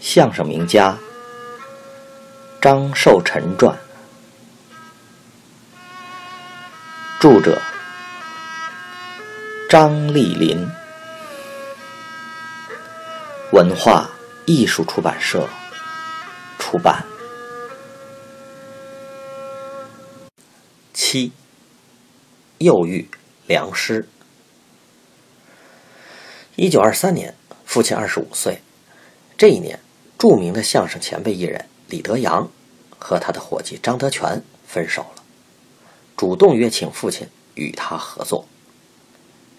相声名家张寿臣传，著者张丽林，文化艺术出版社出版。七，幼育良师。一九二三年，父亲二十五岁。这一年，著名的相声前辈艺人李德阳和他的伙计张德全分手了，主动约请父亲与他合作。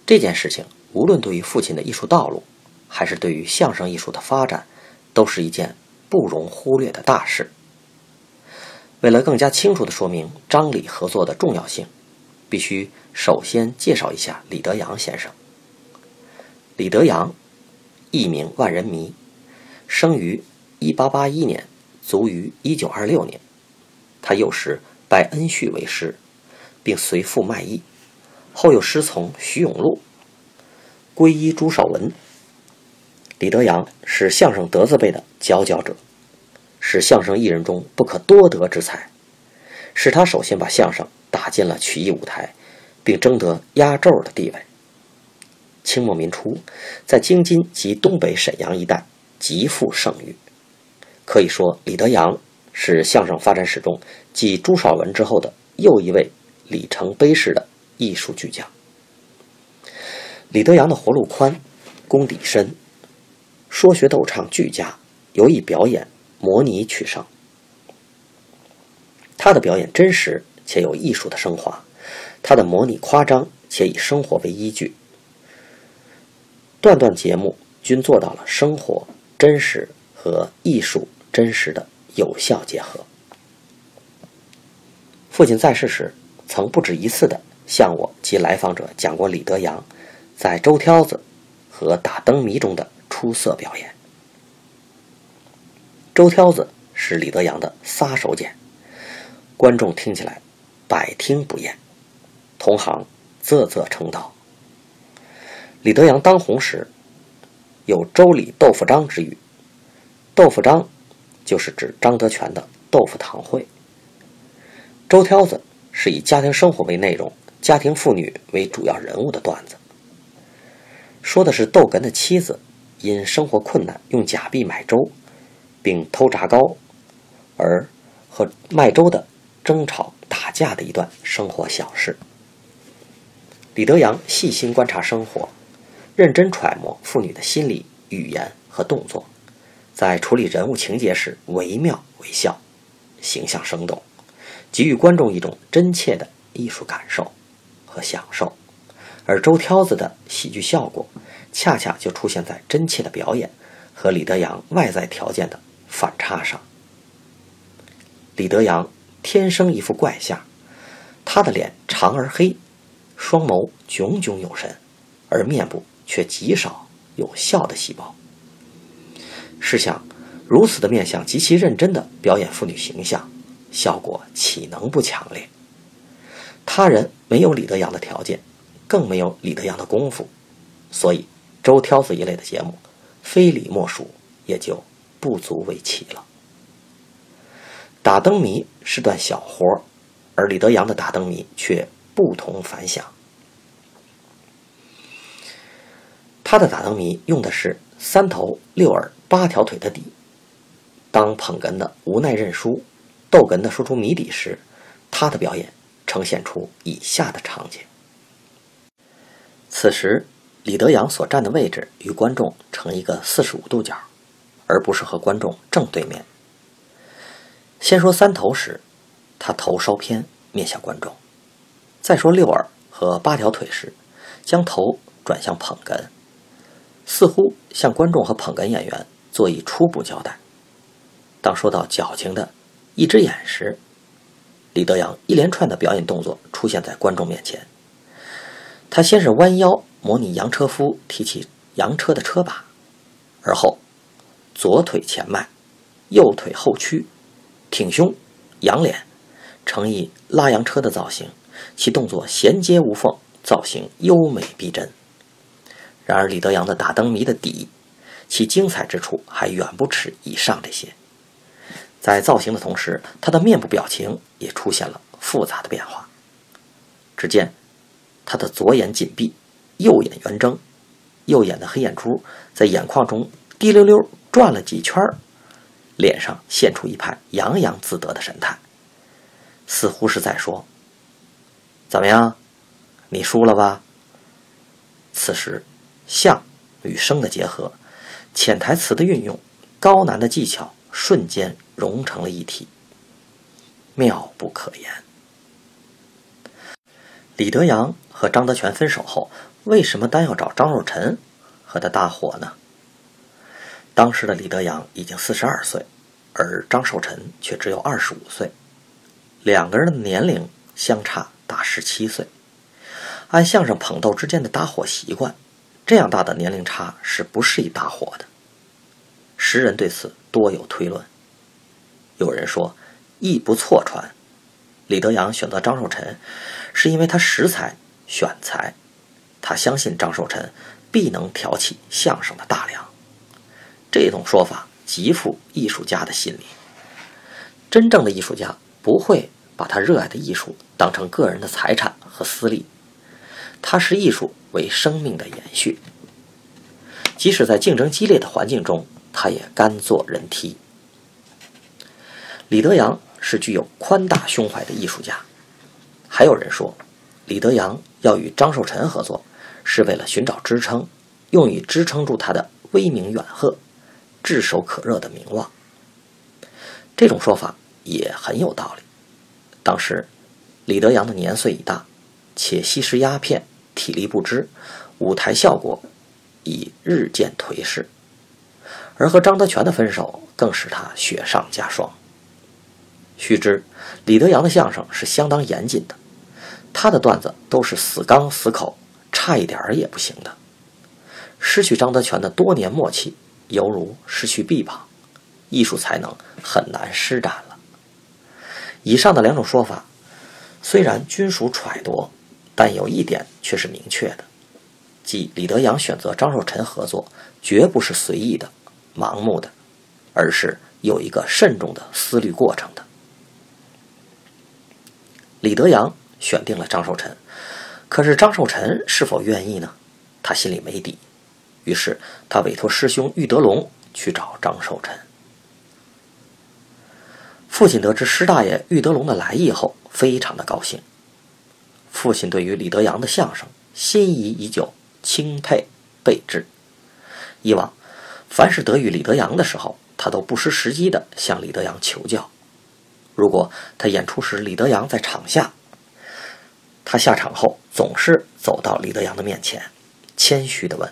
这件事情，无论对于父亲的艺术道路，还是对于相声艺术的发展，都是一件不容忽略的大事。为了更加清楚地说明张李合作的重要性，必须首先介绍一下李德阳先生。李德阳，艺名万人迷，生于1881年，卒于1926年。他幼时拜恩绪为师，并随父卖艺，后又师从徐永禄，皈依朱绍文。李德阳是相声德字辈的佼佼者。是相声艺人中不可多得之才，是他首先把相声打进了曲艺舞台，并争得压轴的地位。清末民初，在京津及东北沈阳一带极负盛誉，可以说李德阳是相声发展史中继朱少文之后的又一位里程碑式的艺术巨匠。李德阳的活路宽，功底深，说学逗唱俱佳，尤以表演。模拟取胜，他的表演真实且有艺术的升华，他的模拟夸张且以生活为依据，段段节目均做到了生活真实和艺术真实的有效结合。父亲在世时，曾不止一次的向我及来访者讲过李德阳在周挑子和打灯谜中的出色表演。周挑子是李德阳的杀手锏，观众听起来百听不厌，同行啧啧称道。李德阳当红时，有“周李豆腐章”之誉，豆腐章就是指张德全的豆腐堂会。周挑子是以家庭生活为内容，家庭妇女为主要人物的段子，说的是窦哏的妻子因生活困难用假币买粥。并偷炸糕，而和卖粥的争吵打架的一段生活小事。李德阳细心观察生活，认真揣摩妇女的心理、语言和动作，在处理人物情节时惟妙惟肖，形象生动，给予观众一种真切的艺术感受和享受。而周挑子的喜剧效果，恰恰就出现在真切的表演和李德阳外在条件的。反差上，李德阳天生一副怪相，他的脸长而黑，双眸炯炯有神，而面部却极少有笑的细胞。试想，如此的面相极其认真的表演妇女形象，效果岂能不强烈？他人没有李德阳的条件，更没有李德阳的功夫，所以周挑子一类的节目，非李莫属，也就。不足为奇了。打灯谜是段小活儿而李德阳的打灯谜却不同凡响。他的打灯谜用的是三头六耳八条腿的底。当捧哏的无奈认输，逗哏的说出谜底时，他的表演呈现出以下的场景。此时，李德阳所站的位置与观众成一个四十五度角。而不是和观众正对面。先说三头时，他头稍偏，面向观众；再说六耳和八条腿时，将头转向捧哏，似乎向观众和捧哏演员做一初步交代。当说到矫情的一只眼时，李德阳一连串的表演动作出现在观众面前。他先是弯腰模拟洋车夫提起洋车的车把，而后。左腿前迈，右腿后屈，挺胸，仰脸，呈以拉洋车的造型，其动作衔接无缝，造型优美逼真。然而李德阳的打灯谜的底，其精彩之处还远不止以上这些。在造型的同时，他的面部表情也出现了复杂的变化。只见他的左眼紧闭，右眼圆睁，右眼的黑眼珠在眼眶中滴溜溜转了几圈脸上现出一派洋洋自得的神态，似乎是在说：“怎么样，你输了吧？”此时，相与声的结合，潜台词的运用，高难的技巧，瞬间融成了一体，妙不可言。李德阳和张德全分手后，为什么单要找张若尘和他搭伙呢？当时的李德阳已经四十二岁，而张寿臣却只有二十五岁，两个人的年龄相差大十七岁。按相声捧逗之间的搭伙习惯，这样大的年龄差是不适宜搭伙的。时人对此多有推论。有人说，意不错传，李德阳选择张寿臣，是因为他识才选才，他相信张寿臣必能挑起相声的大梁。这种说法极富艺术家的心理。真正的艺术家不会把他热爱的艺术当成个人的财产和私利。他视艺术为生命的延续，即使在竞争激烈的环境中，他也甘做人梯。李德阳是具有宽大胸怀的艺术家，还有人说，李德阳要与张寿臣合作，是为了寻找支撑，用以支撑住他的威名远赫、炙手可热的名望。这种说法也很有道理。当时，李德阳的年岁已大。且吸食鸦片，体力不支，舞台效果已日渐颓势。而和张德全的分手更使他雪上加霜。须知，李德阳的相声是相当严谨的，他的段子都是死刚死口，差一点儿也不行的。失去张德全的多年默契，犹如失去臂膀，艺术才能很难施展了。以上的两种说法，虽然均属揣度。但有一点却是明确的，即李德阳选择张若尘合作，绝不是随意的、盲目的，而是有一个慎重的思虑过程的。李德阳选定了张寿臣，可是张寿臣是否愿意呢？他心里没底，于是他委托师兄玉德龙去找张寿臣。父亲得知师大爷玉德龙的来意后，非常的高兴。父亲对于李德阳的相声心仪已久，钦佩备至。以往，凡是得遇李德阳的时候，他都不失时机地向李德阳求教。如果他演出时李德阳在场下，他下场后总是走到李德阳的面前，谦虚地问：“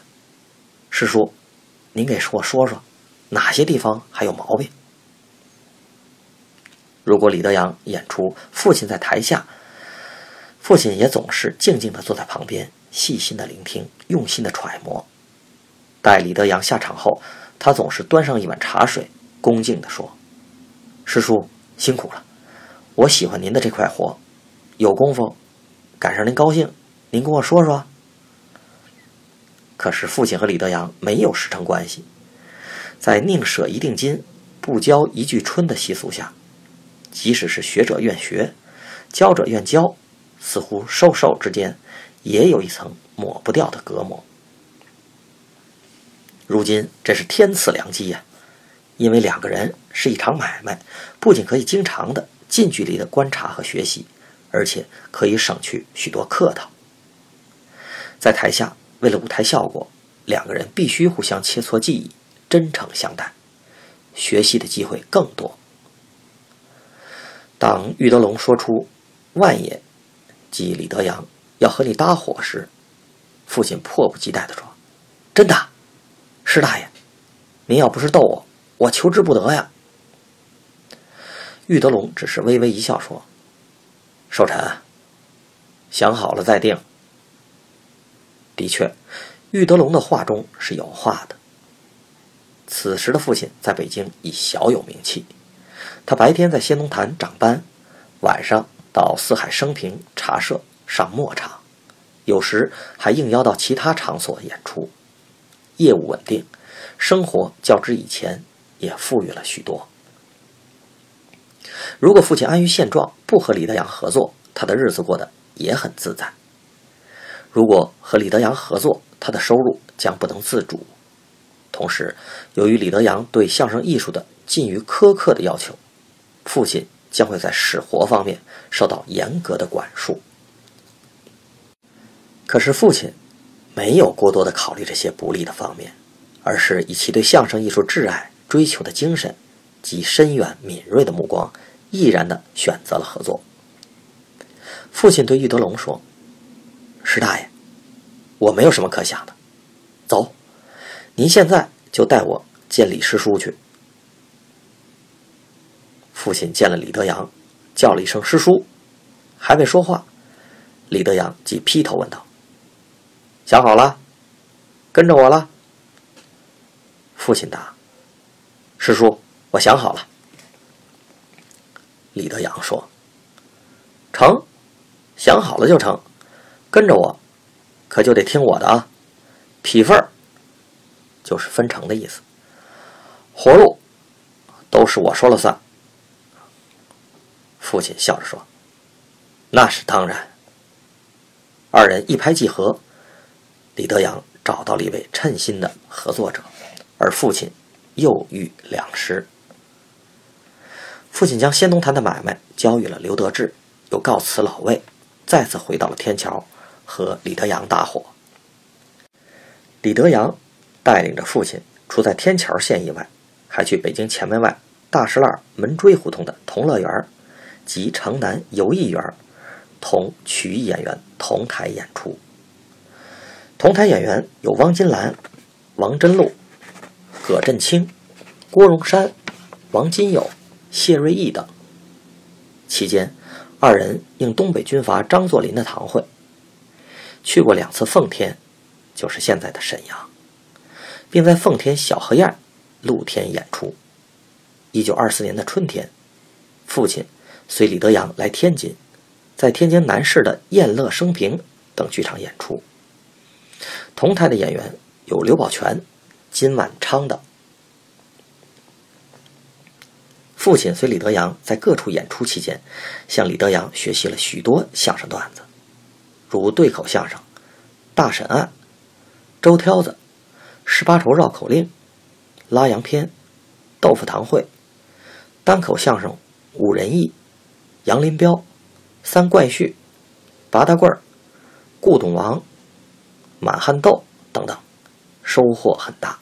师叔，您给我说说，哪些地方还有毛病？”如果李德阳演出，父亲在台下。父亲也总是静静地坐在旁边，细心地聆听，用心地揣摩。待李德阳下场后，他总是端上一碗茶水，恭敬地说：“师叔辛苦了，我喜欢您的这块活，有功夫，赶上您高兴，您跟我说说。”可是父亲和李德阳没有师承关系，在宁舍一锭金，不教一句春的习俗下，即使是学者愿学，教者愿教。似乎授受之间，也有一层抹不掉的隔膜。如今这是天赐良机呀，因为两个人是一场买卖，不仅可以经常的近距离的观察和学习，而且可以省去许多客套。在台下，为了舞台效果，两个人必须互相切磋技艺，真诚相待，学习的机会更多。当玉德龙说出“万也”。即李德阳要和你搭伙时，父亲迫不及待地说：“真的，师大爷，您要不是逗我，我求之不得呀。”玉德龙只是微微一笑说：“寿臣，想好了再定。”的确，玉德龙的话中是有话的。此时的父亲在北京已小有名气，他白天在仙农坛长班，晚上。到四海升平茶社上墨场，有时还应邀到其他场所演出，业务稳定，生活较之以前也富裕了许多。如果父亲安于现状，不和李德阳合作，他的日子过得也很自在；如果和李德阳合作，他的收入将不能自主。同时，由于李德阳对相声艺术的近于苛刻的要求，父亲将会在使活方面受到严格的管束。可是，父亲没有过多的考虑这些不利的方面，而是以其对相声艺术挚爱、追求的精神及深远敏锐的目光，毅然的选择了合作。父亲对玉德龙说：“石大爷，我没有什么可想的，走。”您现在就带我见李师叔去。父亲见了李德阳，叫了一声“师叔”，还未说话，李德阳即劈头问道：“想好了，跟着我了？”父亲答：“师叔，我想好了。”李德阳说：“成，想好了就成，跟着我，可就得听我的啊，匹份儿。”就是分成的意思，活路都是我说了算。父亲笑着说：“那是当然。”二人一拍即合，李德阳找到了一位称心的合作者，而父亲又遇两失。父亲将仙东坛的买卖交予了刘德志，又告辞老魏，再次回到了天桥，和李德阳搭伙。李德阳。带领着父亲，除在天桥县以外，还去北京前门外大石栏门锥胡同的同乐园及城南游艺园同曲艺演员同台演出。同台演员有汪金兰、王真禄、葛振清、郭荣山、王金友、谢瑞义等。期间，二人应东北军阀张作霖的堂会，去过两次奉天，就是现在的沈阳。并在奉天小河沿露天演出。一九二四年的春天，父亲随李德阳来天津，在天津南市的燕乐升平等剧场演出。同台的演员有刘宝全、金万昌等。父亲随李德阳在各处演出期间，向李德阳学习了许多相声段子，如对口相声《大审案》《周挑子》。十八愁绕口令、拉洋片、豆腐堂会、单口相声五仁义、杨林彪、三怪婿、八大棍儿、顾董王、满汉豆等等，收获很大。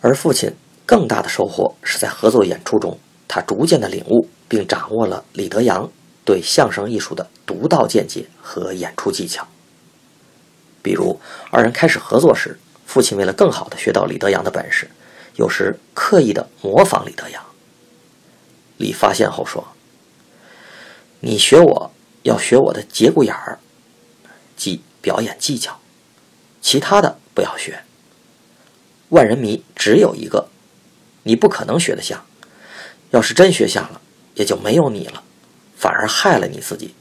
而父亲更大的收获是在合作演出中，他逐渐的领悟并掌握了李德阳对相声艺术的独到见解和演出技巧。比如，二人开始合作时，父亲为了更好的学到李德阳的本事，有时刻意的模仿李德阳。李发现后说：“你学我要学我的节骨眼儿，即表演技巧，其他的不要学。万人迷只有一个，你不可能学得像。要是真学像了，也就没有你了，反而害了你自己。”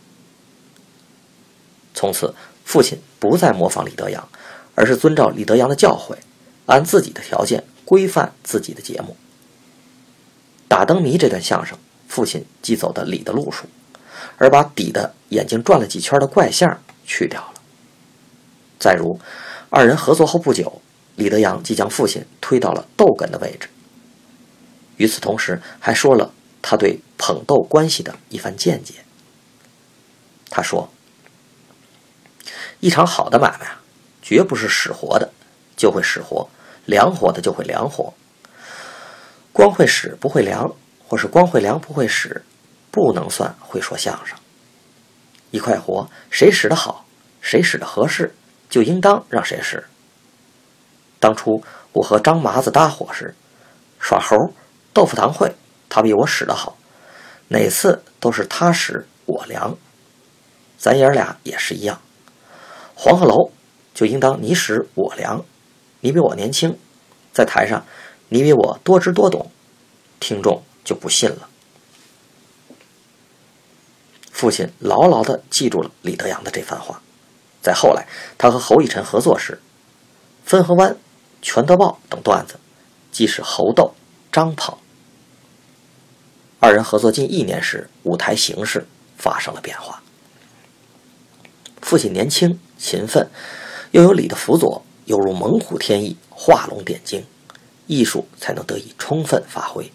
从此。父亲不再模仿李德阳，而是遵照李德阳的教诲，按自己的条件规范自己的节目。打灯谜这段相声，父亲既走的李的路数，而把底的眼睛转了几圈的怪相去掉了。再如，二人合作后不久，李德阳即将父亲推到了逗哏的位置。与此同时，还说了他对捧逗关系的一番见解。他说。一场好的买卖啊，绝不是使活的就会使活，凉活的就会凉活。光会使不会凉，或是光会凉不会使，不能算会说相声。一块活，谁使得好，谁使得合适，就应当让谁使。当初我和张麻子搭伙时，耍猴、豆腐堂会，他比我使得好，哪次都是他使我凉。咱爷俩也是一样。黄鹤楼就应当你使我量，你比我年轻，在台上你比我多知多懂，听众就不信了。父亲牢牢地记住了李德阳的这番话，在后来他和侯以辰合作时，汾河湾全德报等段子，即是侯斗、张捧。二人合作近一年时，舞台形势发生了变化。父亲年轻勤奋，又有李的辅佐，犹如猛虎添翼，画龙点睛，艺术才能得以充分发挥。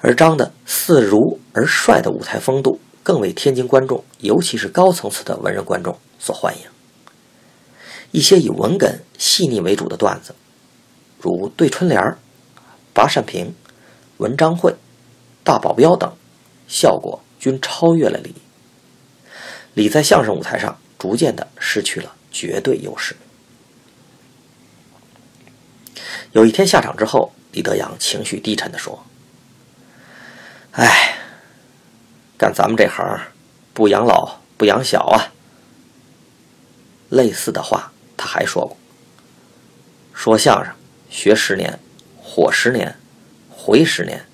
而张的似儒而帅的舞台风度，更为天津观众，尤其是高层次的文人观众所欢迎。一些以文哏细腻为主的段子，如对春联八扇屏、文章会、大保镖等，效果均超越了李。李在相声舞台上逐渐的失去了绝对优势。有一天下场之后，李德阳情绪低沉的说：“哎，干咱们这行，不养老不养小啊。”类似的话。他还说过：“说相声学十年，火十年，回十年，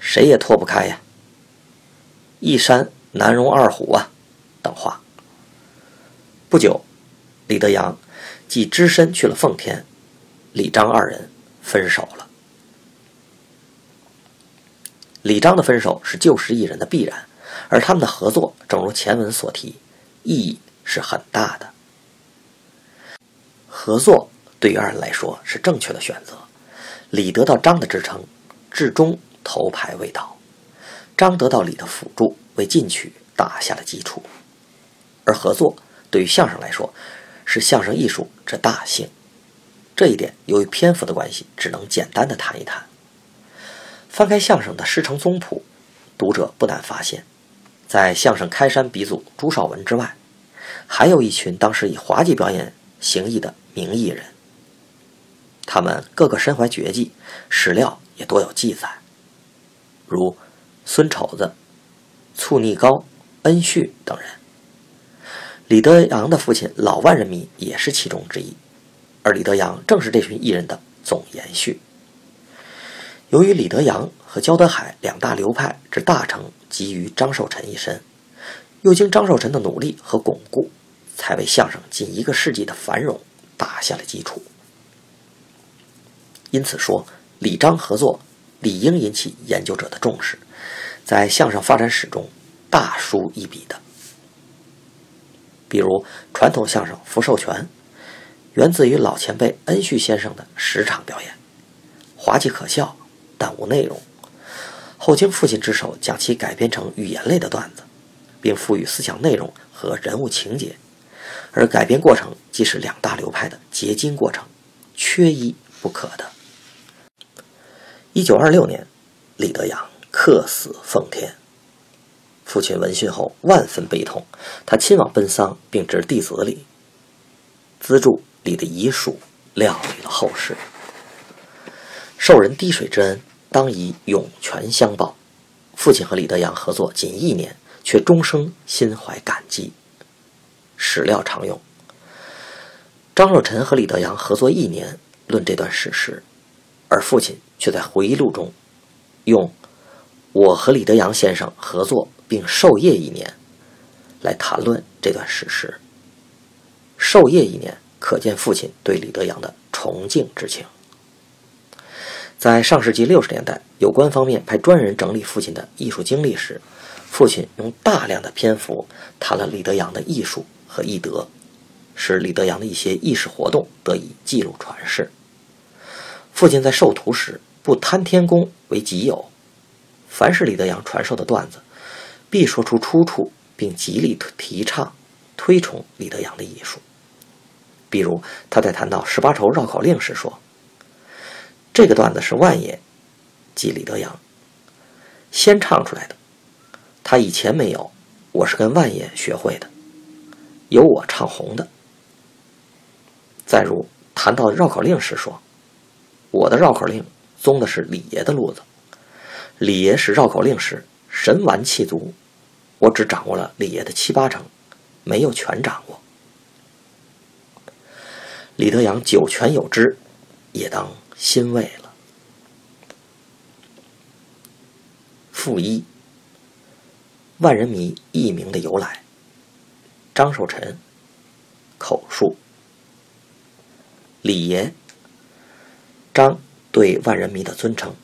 谁也脱不开呀。一山难容二虎啊。”等话。不久，李德阳即只身去了奉天，李张二人分手了。李张的分手是旧时艺人的必然，而他们的合作，正如前文所提，意义是很大的。合作对于二人来说是正确的选择。李得到张的支撑，至终头牌未倒；张得到李的辅助，为进取打下了基础。而合作对于相声来说，是相声艺术之大幸。这一点由于篇幅的关系，只能简单的谈一谈。翻开相声的师承宗谱，读者不难发现，在相声开山鼻祖朱绍文之外，还有一群当时以滑稽表演行艺的。名艺人，他们个个身怀绝技，史料也多有记载，如孙丑子、醋逆高、恩旭等人。李德阳的父亲老万人迷也是其中之一，而李德阳正是这群艺人的总延续。由于李德阳和焦德海两大流派之大成集于张寿臣一身，又经张寿臣的努力和巩固，才为相声近一个世纪的繁荣。打下了基础，因此说李张合作理应引起研究者的重视，在相声发展史中大书一笔的。比如传统相声《福寿全》，源自于老前辈恩旭先生的十场表演，滑稽可笑，但无内容。后经父亲之手将其改编成语言类的段子，并赋予思想内容和人物情节。而改编过程既是两大流派的结晶过程，缺一不可的。一九二六年，李德阳客死奉天，父亲闻讯后万分悲痛，他亲往奔丧，并致弟子礼，资助李的遗属，料理了后事。受人滴水之恩，当以涌泉相报。父亲和李德阳合作仅一年，却终生心怀感激。史料常用。张若尘和李德阳合作一年，论这段史实，而父亲却在回忆录中用“我和李德阳先生合作并授业一年”来谈论这段史实。授业一年，可见父亲对李德阳的崇敬之情。在上世纪六十年代，有关方面派专人整理父亲的艺术经历时，父亲用大量的篇幅谈了李德阳的艺术。和艺德，使李德阳的一些意识活动得以记录传世。父亲在授徒时不贪天功为己有，凡是李德阳传授的段子，必说出出处，并极力提倡、推崇李德阳的艺术。比如他在谈到十八愁绕口令时说：“这个段子是万爷，即李德阳先唱出来的，他以前没有，我是跟万爷学会的。”由我唱红的。再如谈到绕口令时说：“我的绕口令宗的是李爷的路子，李爷使绕口令时神完气足，我只掌握了李爷的七八成，没有全掌握。”李德阳九泉有知，也当欣慰了。负一，万人迷艺名的由来。张寿臣，口述。李岩，张对万人迷的尊称。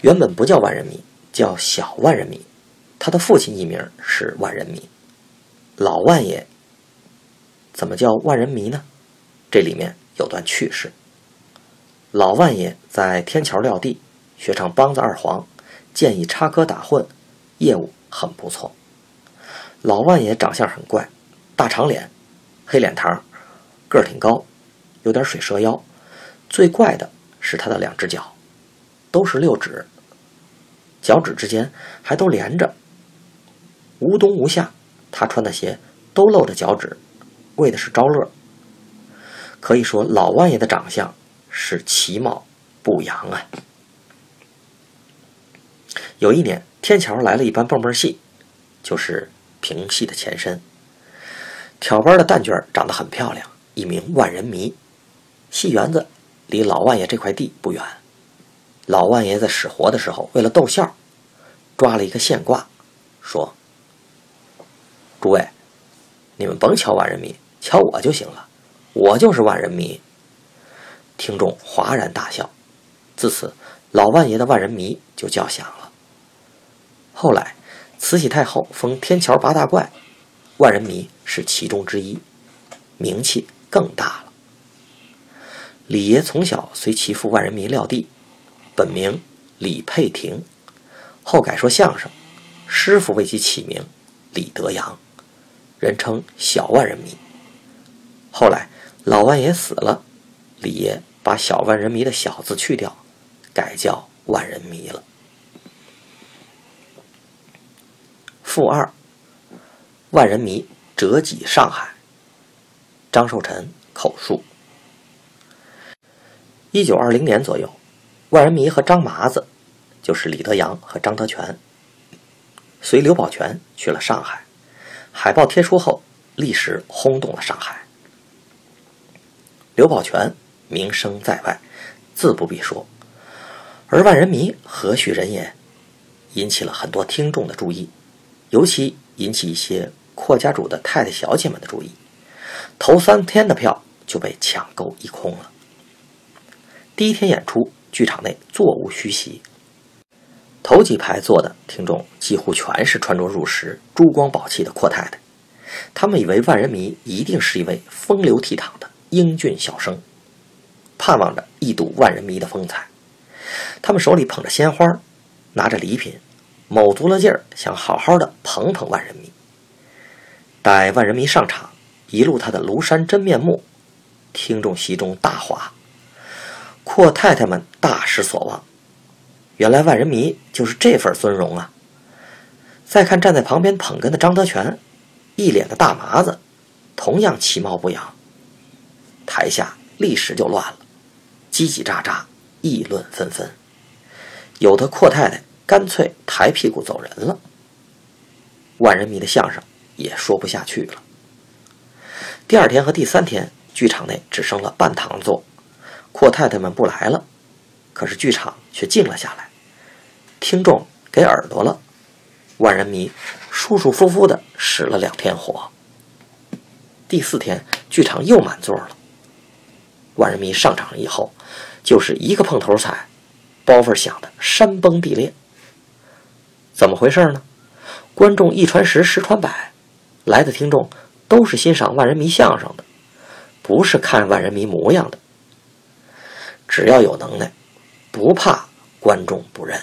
原本不叫万人迷，叫小万人迷。他的父亲艺名是万人迷。老万爷怎么叫万人迷呢？这里面有段趣事。老万爷在天桥撂地，学唱梆子二黄，建议插科打诨，业务很不错。老万爷长相很怪，大长脸，黑脸膛，个儿挺高，有点水蛇腰。最怪的是他的两只脚，都是六指，脚趾之间还都连着。无冬无夏，他穿的鞋都露着脚趾，为的是招乐。可以说，老万爷的长相。是其貌不扬啊！有一年，天桥来了一班蹦蹦戏，就是评戏的前身。挑班的旦角长得很漂亮，一名万人迷。戏园子离老万爷这块地不远。老万爷在使活的时候，为了逗笑，抓了一个现挂，说：“诸位，你们甭瞧万人迷，瞧我就行了，我就是万人迷。”听众哗然大笑，自此老万爷的万人迷就叫响了。后来慈禧太后封天桥八大怪，万人迷是其中之一，名气更大了。李爷从小随其父万人迷撂地，本名李佩廷，后改说相声，师傅为其起名李德阳，人称小万人迷。后来老万爷死了。李爷把小万人迷的小字去掉，改叫万人迷了。负二，万人迷折戟上海。张寿臣口述。一九二零年左右，万人迷和张麻子，就是李德阳和张德全，随刘宝全去了上海。海报贴出后，立时轰动了上海。刘宝全。名声在外，自不必说。而万人迷何许人也？引起了很多听众的注意，尤其引起一些阔家主的太太小姐们的注意。头三天的票就被抢购一空了。第一天演出，剧场内座无虚席，头几排坐的听众几乎全是穿着入时、珠光宝气的阔太太。他们以为万人迷一定是一位风流倜傥的英俊小生。盼望着一睹万人迷的风采，他们手里捧着鲜花，拿着礼品，卯足了劲儿，想好好的捧捧万人迷。待万人迷上场，一露他的庐山真面目，听众席中大哗，阔太太们大失所望。原来万人迷就是这份尊荣啊！再看站在旁边捧哏的张德全，一脸的大麻子，同样其貌不扬。台下立时就乱了。叽叽喳喳，议论纷纷，有的阔太太干脆抬屁股走人了。万人迷的相声也说不下去了。第二天和第三天，剧场内只剩了半堂座，阔太太们不来了，可是剧场却静了下来，听众给耳朵了。万人迷舒舒服服的使了两天火。第四天，剧场又满座了。万人迷上场以后，就是一个碰头踩，包袱响的山崩地裂。怎么回事呢？观众一传十，十传百，来的听众都是欣赏万人迷相声的，不是看万人迷模样的。只要有能耐，不怕观众不认。